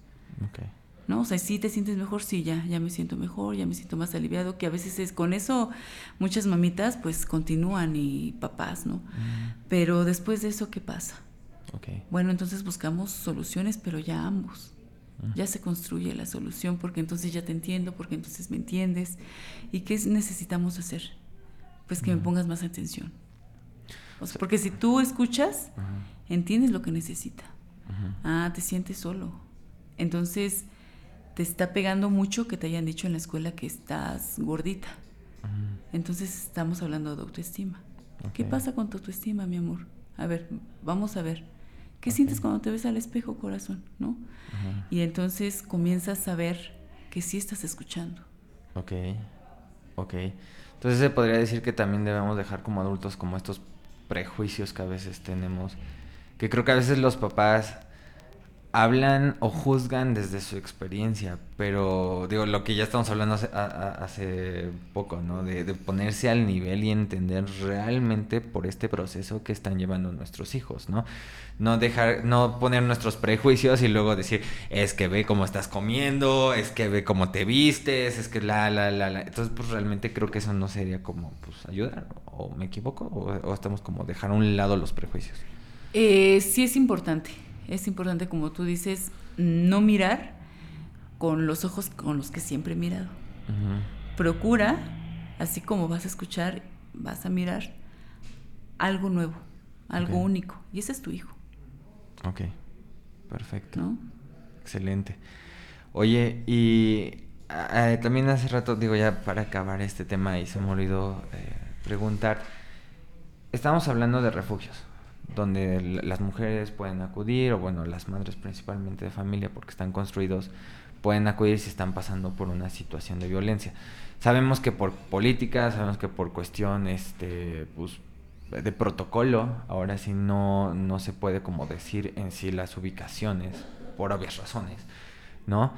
¿No? O sea, si te sientes mejor, sí, ya, ya me siento mejor, ya me siento más aliviado, que a veces es con eso muchas mamitas pues continúan y papás, ¿no? Mm. Pero después de eso, ¿qué pasa? Bueno, entonces buscamos soluciones, pero ya ambos. Mm. Ya se construye la solución porque entonces ya te entiendo, porque entonces me entiendes. ¿Y qué necesitamos hacer? Pues que me mm. pongas más atención porque si tú escuchas, entiendes lo que necesita. Ah, te sientes solo. Entonces, te está pegando mucho que te hayan dicho en la escuela que estás gordita. Entonces, estamos hablando de autoestima. ¿Qué pasa con tu autoestima, mi amor? A ver, vamos a ver. ¿Qué sientes cuando te ves al espejo, corazón? ¿No? Y entonces comienzas a ver que sí estás escuchando. Ok, ok. Entonces se podría decir que también debemos dejar como adultos como estos prejuicios que a veces tenemos, que creo que a veces los papás hablan o juzgan desde su experiencia, pero digo, lo que ya estamos hablando hace, poco, ¿no? De, ponerse al nivel y entender realmente por este proceso que están llevando nuestros hijos, ¿no? No dejar, no poner nuestros prejuicios y luego decir, es que ve cómo estás comiendo, es que ve cómo te vistes, es que la, la, la, la. Entonces, pues realmente creo que eso no sería como, pues, ayudar, o me equivoco, o, estamos como dejar a un lado los prejuicios. Eh, sí es importante es importante, como tú dices, no mirar con los ojos con los que siempre he mirado. Procura, así como vas a escuchar, vas a mirar algo nuevo, algo único. Y ese es tu hijo. Ok, perfecto. ¿No? Excelente. Oye, y también hace rato, digo ya para acabar este tema y se me olvidó eh, preguntar, estamos hablando de refugios, donde las mujeres pueden acudir, o bueno, las madres principalmente de familia, porque están construidos, pueden acudir si están pasando por una situación de violencia. Sabemos que por política, sabemos que por cuestión este, pues, de protocolo, ahora sí no, no se puede como decir en sí las ubicaciones, por obvias razones, ¿no?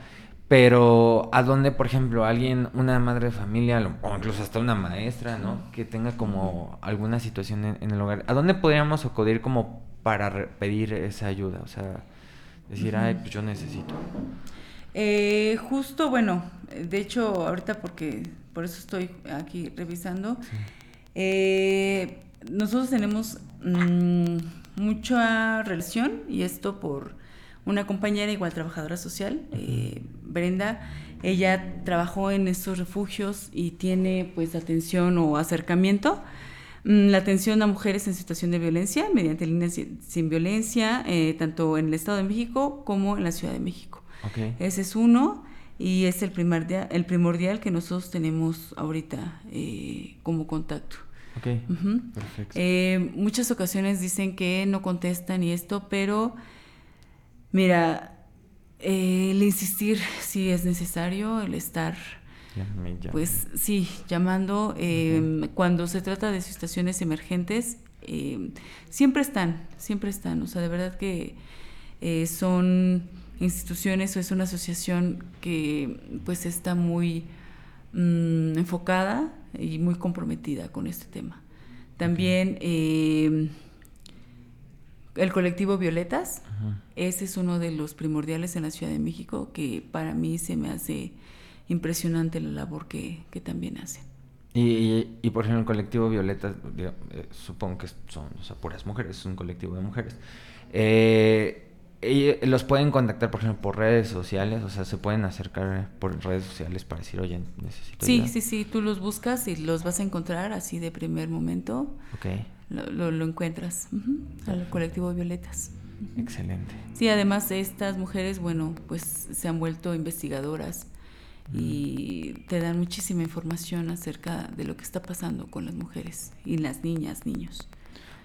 Pero a dónde, por ejemplo, alguien, una madre de familia, o incluso hasta una maestra, ¿no? Que tenga como alguna situación en, el hogar, ¿a dónde podríamos acudir como para pedir esa ayuda? O sea, decir, ay, pues yo necesito. Eh, justo, bueno, de hecho, ahorita porque por eso estoy aquí revisando, eh, nosotros tenemos mm, mucha relación y esto por una compañera igual trabajadora social, eh, Brenda, ella trabajó en estos refugios y tiene pues atención o acercamiento, mm, la atención a mujeres en situación de violencia mediante líneas sin violencia, eh, tanto en el Estado de México como en la Ciudad de México. Ese es uno y es el primordial, el primordial que nosotros tenemos ahorita eh, como contacto. Ok, perfecto. muchas ocasiones dicen que no contestan y esto, pero Mira, eh, el insistir si es necesario, el estar, pues sí, llamando. Em, cuando se trata de situaciones emergentes, em, siempre están, siempre están. O sea, de verdad que eh, son instituciones o es una asociación que pues está muy mm, enfocada y muy comprometida con este tema. También el colectivo Violetas, ese es uno de los primordiales en la Ciudad de México que para mí se me hace impresionante la labor que, también hacen. Y, y, por ejemplo, el colectivo Violetas, eh, supongo que son puras mujeres, es un colectivo de mujeres. Eh, y los pueden contactar, por ejemplo, por redes sociales, o sea, se pueden acercar por redes sociales para decir, oye, necesito. Sí, sí, sí, tú los buscas y los vas a encontrar así de primer momento. Ok lo, lo, encuentras al colectivo Violetas. Excelente. Sí, además estas mujeres, bueno, pues se han vuelto investigadoras y te dan muchísima información acerca de lo que está pasando con las mujeres y las niñas, niños.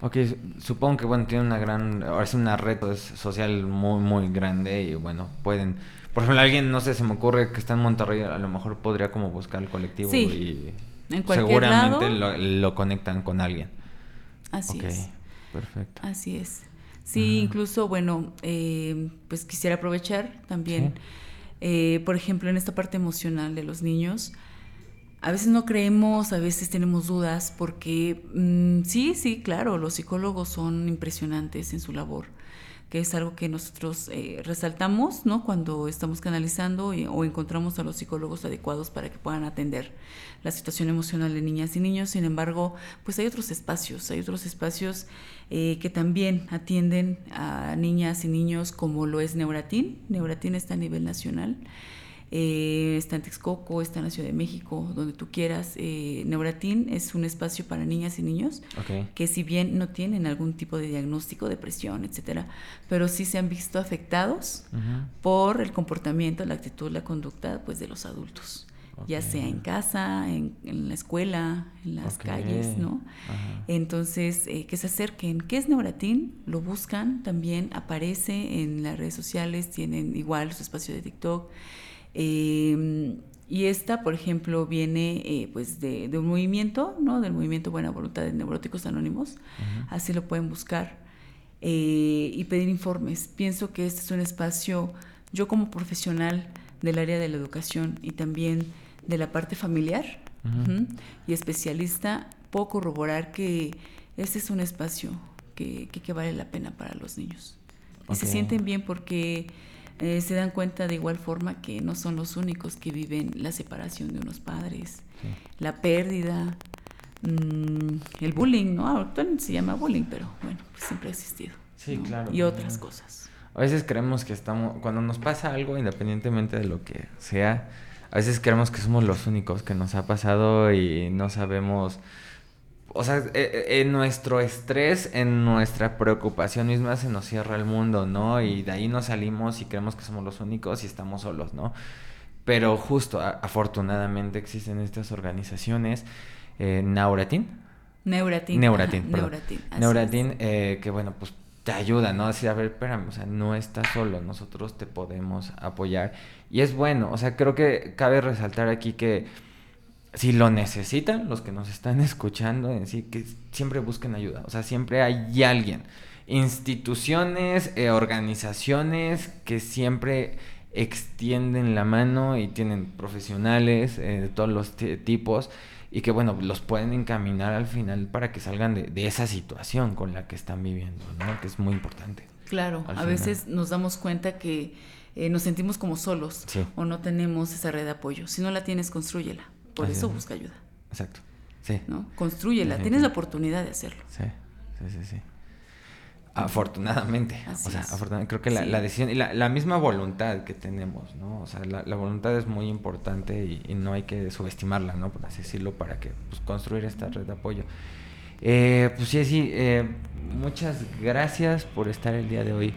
Ok, supongo que bueno, tiene una gran, es una red social muy, muy grande y bueno, pueden, por ejemplo, alguien, no sé, se me ocurre que está en Monterrey, a lo mejor podría como buscar el colectivo y en seguramente Lo, lo conectan con alguien. Así es. Perfecto. Así es. Sí, incluso, bueno, eh, pues quisiera aprovechar también, eh, por ejemplo, en esta parte emocional de los niños, a veces no creemos, a veces tenemos dudas, porque mm, sí, sí, claro, los psicólogos son impresionantes en su labor que es algo que nosotros eh, resaltamos ¿no? cuando estamos canalizando o encontramos a los psicólogos adecuados para que puedan atender la situación emocional de niñas y niños. Sin embargo, pues hay otros espacios, hay otros espacios eh, que también atienden a niñas y niños como lo es Neuratin. Neuratin está a nivel nacional. Eh, está en Texcoco, está en la Ciudad de México, donde tú quieras. Eh, Neuratin es un espacio para niñas y niños que si bien no tienen algún tipo de diagnóstico, depresión, etcétera, pero sí se han visto afectados por el comportamiento, la actitud, la conducta pues, de los adultos. ya sea en casa, en, la escuela, en las calles, ¿no? Entonces, eh, que se acerquen. ¿Qué es Neuratin? Lo buscan, también aparece en las redes sociales, tienen igual su espacio de TikTok. Em, y esta, por ejemplo, viene eh, pues de, un movimiento, ¿no? Del movimiento Buena Voluntad de Neuróticos Anónimos. Así lo pueden buscar eh, y pedir informes. Pienso que este es un espacio, yo como profesional del área de la educación y también de la parte familiar y especialista, puedo corroborar que este es un espacio que, que, vale la pena para los niños. Y se sienten bien porque eh, se dan cuenta de igual forma que no son los únicos que viven la separación de unos padres, la pérdida, mm, el bullying, ¿no? Actualmente se llama bullying, pero bueno, pues siempre ha existido. Sí, claro. Y otras cosas. A veces creemos que estamos, cuando nos pasa algo, independientemente de lo que sea, a veces creemos que somos los únicos que nos ha pasado y no sabemos o sea, eh, eh, en nuestro estrés, en nuestra preocupación misma se nos cierra el mundo, ¿no? Y de ahí nos salimos y creemos que somos los únicos y estamos solos, ¿no? Pero justo, afortunadamente existen estas organizaciones, eh, Nauratin. Neuratin. Neuratin, Neuratin. Neuratin, eh, que bueno, pues te ayuda, ¿no? Así, a ver, espérame, o sea, no estás solo, nosotros te podemos apoyar. Y es bueno, o sea, creo que cabe resaltar aquí que si lo necesitan, los que nos están *laughs* escuchando en sí, que siempre busquen ayuda. O sea, siempre hay alguien. Instituciones, eh, organizaciones que siempre extienden la mano y tienen profesionales eh, de todos los tipos y que bueno, los pueden encaminar al final para que salgan de, esa situación con la que están viviendo, ¿no? Que es muy importante. Claro, a veces nos damos cuenta que eh, nos sentimos como solos o no tenemos esa red de apoyo. Si no la tienes, construyela. Por eso busca ayuda. Exacto. Sí. ¿No? Construyela. Tienes la oportunidad de hacerlo. Sí, sí, sí, sí. Afortunadamente. o sea, afortunadamente. Creo que la, decisión y la, misma voluntad que tenemos, ¿no? O sea, la, voluntad es muy importante y, no hay que subestimarla, ¿no? Por así decirlo, para que pues, construir esta red de apoyo. Eh, pues sí, sí, eh, muchas gracias por estar el día de hoy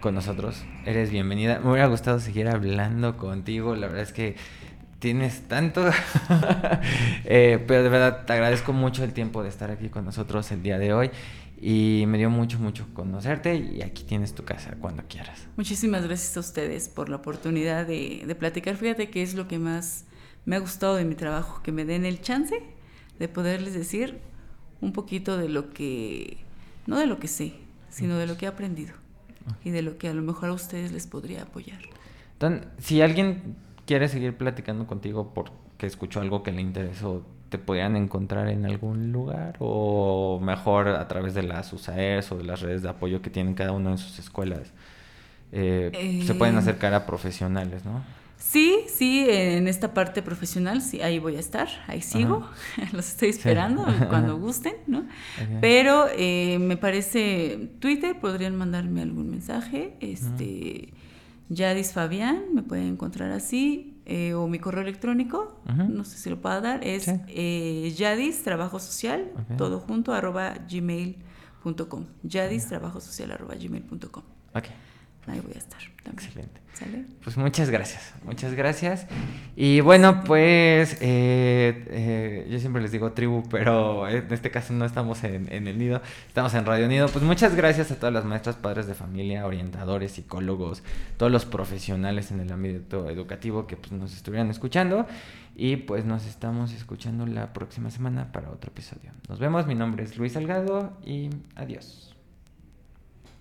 con nosotros. Eres bienvenida. Me hubiera gustado seguir hablando contigo. La verdad es que tienes tanto. *laughs* Eh, pero de verdad te agradezco mucho el tiempo de estar aquí con nosotros el día de hoy. Y me dio mucho, mucho conocerte y aquí tienes tu casa cuando quieras. Muchísimas gracias a ustedes por la oportunidad de, de platicar. Fíjate que es lo que más me ha gustado de mi trabajo, que me den el chance de poderles decir un poquito de lo que, no de lo que sé, sino de lo que he aprendido y de lo que a lo mejor a ustedes les podría apoyar. Entonces, si alguien quiere seguir platicando contigo porque escuchó algo que le interesó, ¿te podrían encontrar en algún lugar? ¿O mejor a través de las USAERs o de las redes de apoyo que tienen cada uno en sus escuelas? Eh, se pueden eh, acercar a profesionales, ¿no? Sí, sí, en esta parte profesional, sí, ahí voy a estar, ahí sigo, *laughs* los estoy esperando *laughs* cuando gusten, ¿no? Pero eh, me parece, Twitter, podrían mandarme algún mensaje, este... Yadis Fabián, me pueden encontrar así, eh, o mi correo electrónico, no sé si lo puedo dar, es eh, Yadis Trabajo Social, todo junto, arroba gmail.com. Yadis Trabajo Social, arroba gmail.com. Ok. Ahí voy a estar. Excelente. Pues muchas gracias, muchas gracias. Y bueno, pues eh, eh, yo siempre les digo tribu, pero en este caso no estamos en, el nido, estamos en Radio Nido. Pues muchas gracias a todas las maestras, padres de familia, orientadores, psicólogos, todos los profesionales en el ámbito educativo que pues, nos estuvieran escuchando. Y pues nos estamos escuchando la próxima semana para otro episodio. Nos vemos, mi nombre es Luis Salgado y adiós.